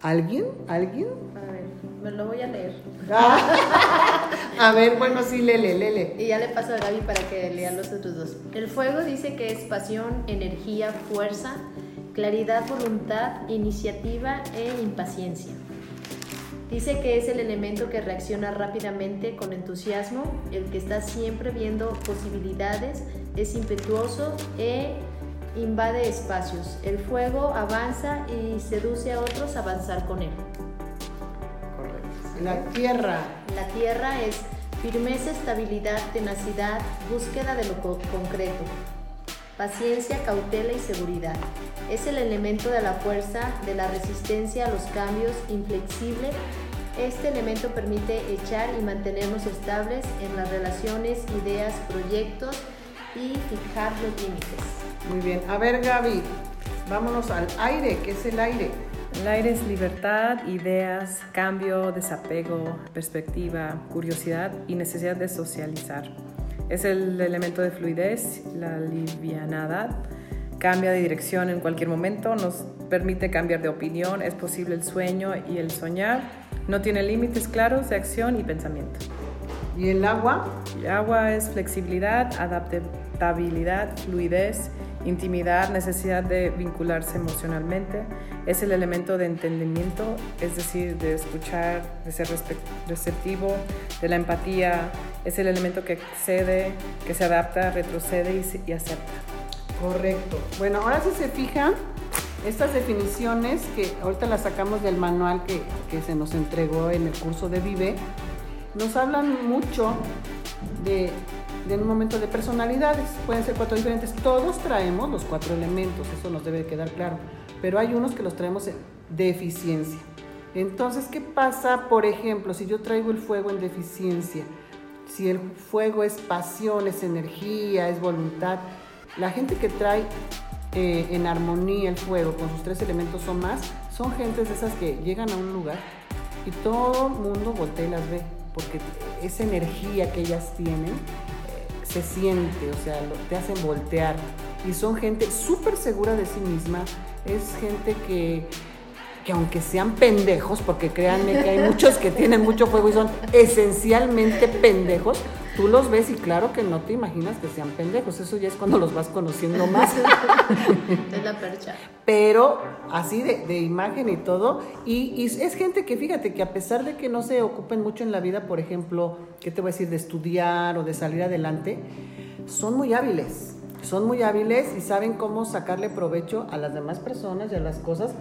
¿Alguien? ¿Alguien? A ver, me lo voy a leer. a ver, bueno, sí, lele, lele. Y ya le paso a Gaby para que lean los otros dos. El fuego dice que es pasión, energía, fuerza, claridad, voluntad, iniciativa e impaciencia. Dice que es el elemento que reacciona rápidamente con entusiasmo, el que está siempre viendo posibilidades, es impetuoso e invade espacios. El fuego avanza y seduce a otros a avanzar con él. Correcto. La tierra. La tierra es firmeza, estabilidad, tenacidad, búsqueda de lo concreto. Paciencia, cautela y seguridad. Es el elemento de la fuerza, de la resistencia a los cambios, inflexible. Este elemento permite echar y mantenernos estables en las relaciones, ideas, proyectos y fijar los límites. Muy bien. A ver, Gaby, vámonos al aire. ¿Qué es el aire? El aire es libertad, ideas, cambio, desapego, perspectiva, curiosidad y necesidad de socializar. Es el elemento de fluidez, la livianidad, cambia de dirección en cualquier momento, nos permite cambiar de opinión, es posible el sueño y el soñar, no tiene límites claros de acción y pensamiento. ¿Y el agua? El agua es flexibilidad, adaptabilidad, fluidez Intimidad, necesidad de vincularse emocionalmente, es el elemento de entendimiento, es decir, de escuchar, de ser receptivo, de la empatía, es el elemento que excede, que se adapta, retrocede y, acepta. Correcto. Bueno, ahora si se fijan, estas definiciones que ahorita las sacamos del manual que, que se nos entregó en el curso de Vive, nos hablan mucho de de un momento de personalidades. Pueden ser cuatro diferentes. Todos traemos los cuatro elementos, eso nos debe quedar claro. Pero hay unos que los traemos deficiencia. Entonces, ¿qué pasa, por ejemplo, si yo traigo el fuego en deficiencia? Si el fuego es pasión, es energía, es voluntad, la gente que trae eh, en armonía el fuego con sus tres elementos o más, son gentes de esas que llegan a un lugar y todo el mundo voltea y las ve, porque esa energía que ellas tienen se siente, o sea, te hacen voltear. Y son gente súper segura de sí misma, es gente que que aunque sean pendejos, porque créanme que hay muchos que tienen mucho fuego y son esencialmente pendejos, tú los ves y claro que no te imaginas que sean pendejos, eso ya es cuando los vas conociendo más. Es la percha. Pero así de, imagen y todo, y, y, es gente que fíjate que a pesar de que no se ocupen mucho en la vida, por ejemplo, ¿qué te voy a decir? De estudiar o de salir adelante, son muy hábiles son muy hábiles y saben cómo sacarle provecho a las demás personas y a las cosas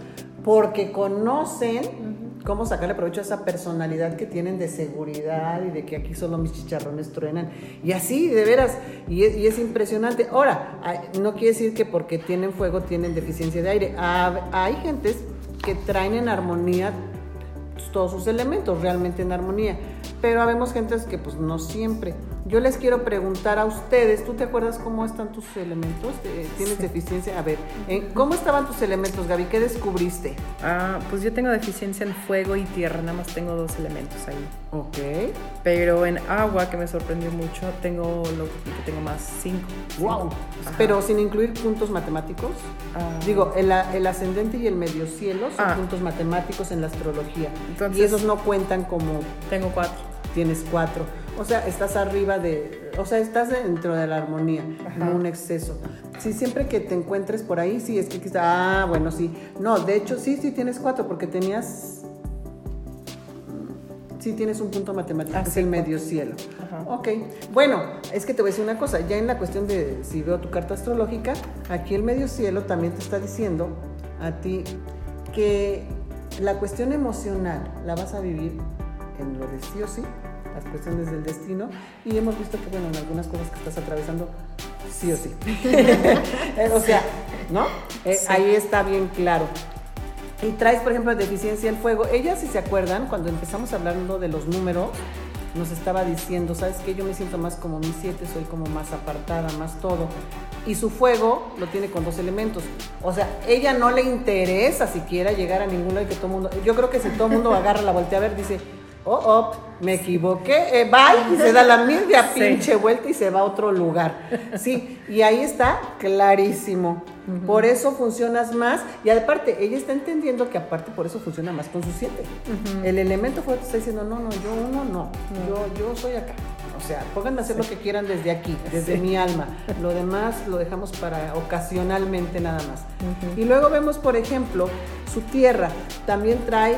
porque conocen cómo sacarle provecho a esa personalidad que tienen de seguridad y de que aquí solo mis chicharrones truenan. Y así, de veras, y es, impresionante. Ahora, no quiere decir que porque tienen fuego tienen deficiencia de aire. Hay gentes que traen en armonía todos sus elementos, realmente en armonía. Pero habemos gentes que pues no siempre. Yo les quiero preguntar a ustedes, ¿tú te acuerdas cómo están tus elementos? ¿Tienes deficiencia? A ver, ¿cómo estaban tus elementos, Gaby? ¿Qué descubriste? Ah, pues yo tengo deficiencia en fuego y tierra, nada más tengo dos elementos ahí. Ok. Pero en agua, que me sorprendió mucho, tengo lo que tengo más cinco. ¡Wow! Pero sin incluir puntos matemáticos. Ah. Digo, el, ascendente y el medio cielo son ah. puntos matemáticos en la astrología. y esos no cuentan como... Tengo cuatro. Tienes cuatro. O sea, estás arriba de, o sea, estás dentro de la armonía, no un exceso. Si siempre que te encuentres por ahí, sí, es que está, ah, bueno, sí. No, de hecho, sí, sí tienes cuatro, porque tenías, sí tienes un punto matemático, ah, es el medio cielo. Ok, bueno, es que te voy a decir una cosa, ya en la cuestión de si veo tu carta astrológica, aquí el medio cielo también te está diciendo a ti que la cuestión emocional la vas a vivir en lo de sí o sí las cuestiones del destino y hemos visto que, bueno, en algunas cosas que estás atravesando, sí o sí. o sea, ¿no? Eh, ahí está bien claro. Y traes, por ejemplo, deficiencia en fuego. Ellas, si se acuerdan, cuando empezamos hablando de los números, nos estaba diciendo, ¿sabes qué? Yo me siento más como mi siete, soy como más apartada, más todo. Y su fuego lo tiene con dos elementos. O sea, ella no le interesa siquiera llegar a ninguno y que todo mundo. Yo creo que si todo el mundo agarra la voltea a ver, dice, oh, oh, me equivoqué, eh, bye, y se da la media pinche vuelta y se va a otro lugar. Sí, y ahí está clarísimo. Por eso funcionas más. Y aparte, ella está entendiendo que aparte por eso funciona más con sus siete. El elemento fuerte está diciendo, no, no, yo uno no, yo, yo soy acá. O sea, pónganme a hacer lo que quieran desde aquí, desde mi alma. Lo demás lo dejamos para ocasionalmente nada más. Y luego vemos, por ejemplo, su tierra. También trae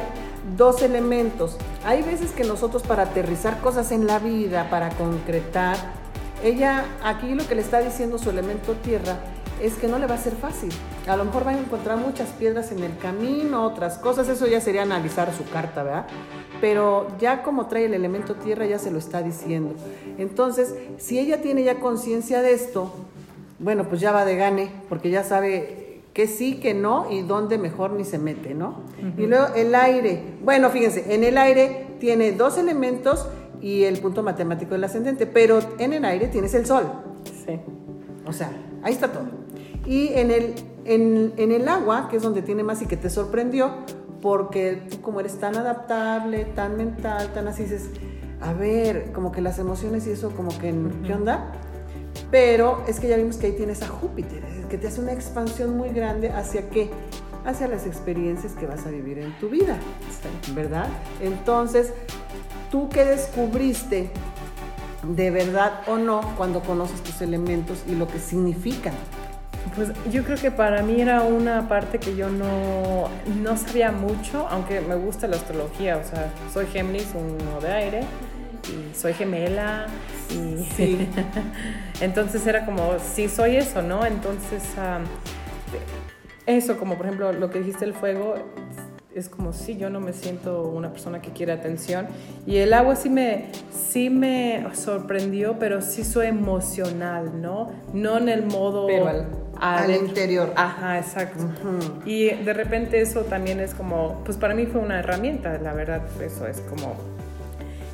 dos elementos. Hay veces que nosotros para aterrizar cosas en la vida, para concretar, ella aquí lo que le está diciendo su elemento tierra es que no le va a ser fácil. A lo mejor va a encontrar muchas piedras en el camino, otras cosas, eso ya sería analizar su carta, ¿verdad? Pero ya como trae el elemento tierra ya se lo está diciendo. Entonces, si ella tiene ya conciencia de esto, bueno, pues ya va de gane, porque ya sabe que sí, que no y dónde mejor ni se mete, ¿no? Y luego el aire. Bueno, fíjense, en el aire tiene dos elementos y el punto matemático del ascendente, pero en el aire tienes el sol. Sí. O sea, ahí está todo. Y en el, en, en el agua, que es donde tiene más y que te sorprendió, porque tú como eres tan adaptable, tan mental, tan así, dices, a ver, como que las emociones y eso, como que, ¿qué onda? Pero es que ya vimos que ahí tienes a Júpiter, que te hace una expansión muy grande hacia qué? Hacia las experiencias que vas a vivir en tu vida, ¿verdad? Entonces, ¿tú qué descubriste de verdad o no cuando conoces tus elementos y lo que significan? Pues yo creo que para mí era una parte que yo no, no sabía mucho, aunque me gusta la astrología, o sea, soy Géminis, uno de aire, y soy gemela, y sí. entonces era como, sí soy eso, ¿no? Entonces, eso, como por ejemplo lo que dijiste el fuego, es como si yo no me siento una persona que quiere atención. Y el agua sí me, sí me sorprendió, pero sí soy emocional, ¿no? No en el modo... Pero al, interior. Ajá, exacto. Y de repente eso también es como, pues para mí fue una herramienta, la verdad, eso es como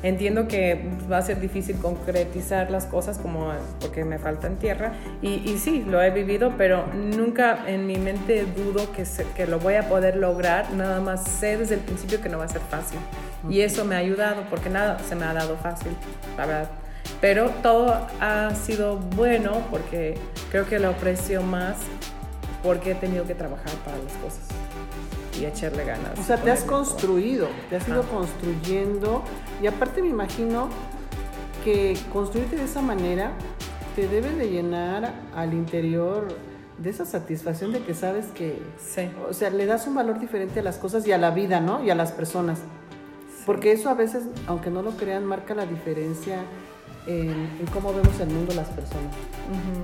Entiendo que va a ser difícil concretizar las cosas como porque me faltan tierra y, y sí, lo he vivido, pero nunca en mi mente dudo que, que lo voy a poder lograr, nada más sé desde el principio que no va a ser fácil. Y eso me ha ayudado porque nada se me ha dado fácil, la verdad. Pero todo ha sido bueno porque creo que lo aprecio más porque he tenido que trabajar para las cosas y echarle ganas. O sea, te has construido, te has ido construyendo y aparte me imagino que construirte de esa manera te debe de llenar al interior de esa satisfacción de que sabes que, o sea, le das un valor diferente a las cosas y a la vida, ¿no? Y a las personas. Porque eso a veces, aunque no lo crean, marca la diferencia en, cómo vemos el mundo las personas.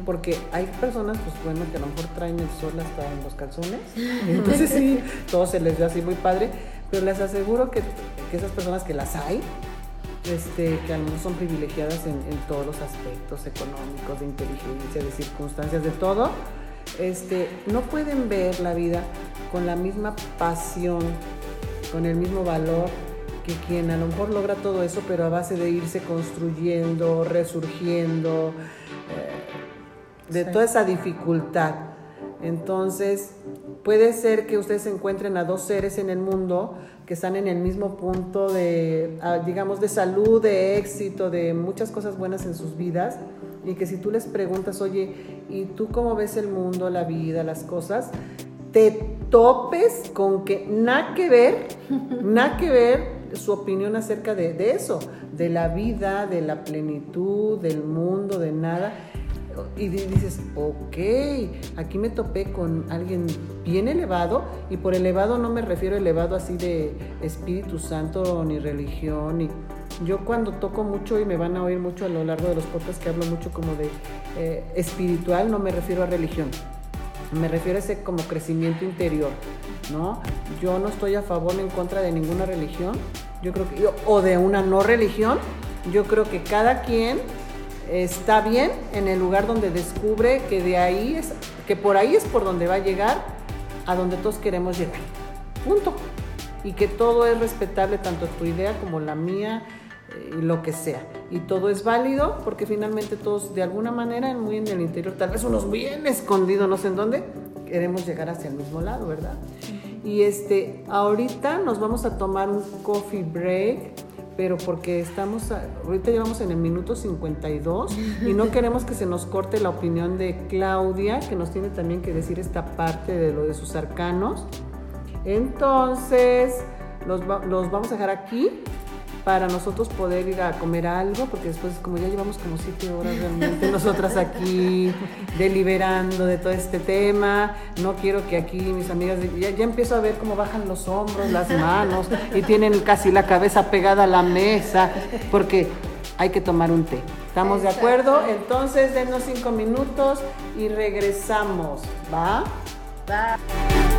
Porque hay personas, pues bueno, que a lo mejor traen el sol hasta en los calzones, entonces sí, todo se les ve así muy padre, pero les aseguro que, que esas personas que las hay, este, que a lo mejor son privilegiadas en, en, todos los aspectos económicos, de inteligencia, de circunstancias, de todo, este, no pueden ver la vida con la misma pasión, con el mismo valor que quien a lo mejor logra todo eso, pero a base de irse construyendo, resurgiendo, eh, de toda esa dificultad. Entonces, puede ser que ustedes encuentren a dos seres en el mundo que están en el mismo punto de, ah, digamos, de salud, de éxito, de muchas cosas buenas en sus vidas, y que si tú les preguntas, oye, ¿y tú cómo ves el mundo, la vida, las cosas? Te topes con que nada que ver, nada que ver su opinión acerca de, eso, de la vida, de la plenitud, del mundo, de nada. Y dices, ok, aquí me topé con alguien bien elevado, y por elevado no me refiero a elevado así de Espíritu Santo ni religión, yo cuando toco mucho y me van a oír mucho a lo largo de los podcasts que hablo mucho como de eh, espiritual, no me refiero a religión. Me refiero a ese como crecimiento interior, ¿no? Yo no estoy a favor ni en contra de ninguna religión, yo creo que, o de una no religión, yo creo que cada quien está bien en el lugar donde descubre que de ahí es, que por ahí es por donde va a llegar a donde todos queremos llegar. Punto. Y que todo es respetable, tanto tu idea como la mía, y lo que sea. Y todo es válido porque finalmente todos de alguna manera, muy en el interior, tal vez unos bien escondidos, no sé en dónde, queremos llegar hacia el mismo lado, ¿verdad? Y este, ahorita nos vamos a tomar un coffee break, pero porque estamos, ahorita llevamos en el minuto 52 y no queremos que se nos corte la opinión de Claudia, que nos tiene también que decir esta parte de lo de sus arcanos. Entonces, los, los vamos a dejar aquí para nosotros poder ir a comer algo, porque después como ya llevamos como siete horas realmente nosotras aquí deliberando de todo este tema, no quiero que aquí mis amigas, ya, ya empiezo a ver cómo bajan los hombros, las manos y tienen casi la cabeza pegada a la mesa, porque hay que tomar un té. ¿Estamos de acuerdo? Entonces, denos cinco minutos y regresamos. ¿Va? Va.